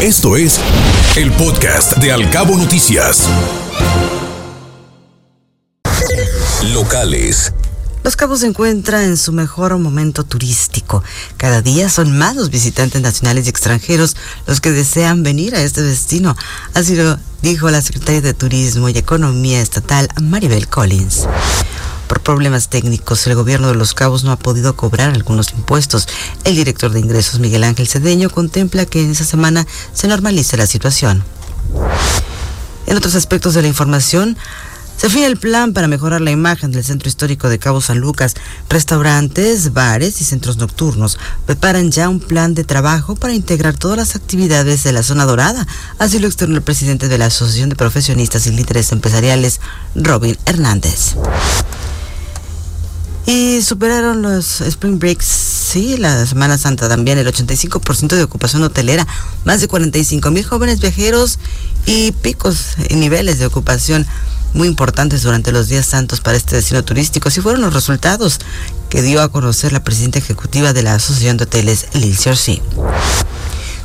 Esto es el podcast de Alcabo Noticias. Locales. Los Cabos se encuentra en su mejor momento turístico. Cada día son más los visitantes nacionales y extranjeros los que desean venir a este destino. Así lo dijo la secretaria de Turismo y Economía Estatal, Maribel Collins. Por problemas técnicos, el gobierno de Los Cabos no ha podido cobrar algunos impuestos. El director de ingresos, Miguel Ángel Cedeño, contempla que en esa semana se normalice la situación. En otros aspectos de la información, se fija el plan para mejorar la imagen del centro histórico de Cabo San Lucas. Restaurantes, bares y centros nocturnos preparan ya un plan de trabajo para integrar todas las actividades de la zona dorada. Así lo externó el presidente de la Asociación de Profesionistas y Líderes Empresariales, Robin Hernández. Y superaron los Spring Breaks, sí, la Semana Santa también, el 85% de ocupación hotelera, más de 45 mil jóvenes viajeros y picos en niveles de ocupación muy importantes durante los días santos para este destino turístico. Así fueron los resultados que dio a conocer la presidenta ejecutiva de la Asociación de Hoteles, Lil Sí.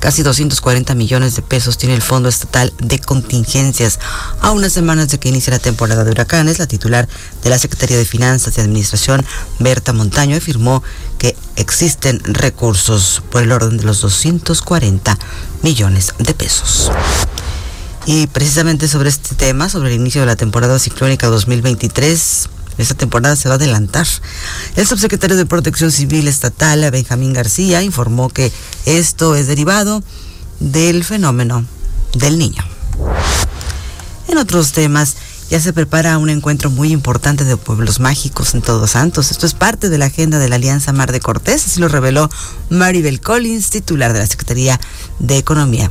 Casi 240 millones de pesos tiene el Fondo Estatal de Contingencias. A unas semanas de que inicie la temporada de huracanes, la titular de la Secretaría de Finanzas y Administración, Berta Montaño, afirmó que existen recursos por el orden de los 240 millones de pesos. Y precisamente sobre este tema, sobre el inicio de la temporada ciclónica 2023, esta temporada se va a adelantar. El subsecretario de Protección Civil Estatal, Benjamín García, informó que esto es derivado del fenómeno del niño. En otros temas, ya se prepara un encuentro muy importante de pueblos mágicos en Todos Santos. Esto es parte de la agenda de la Alianza Mar de Cortés, así lo reveló Maribel Collins, titular de la Secretaría de Economía.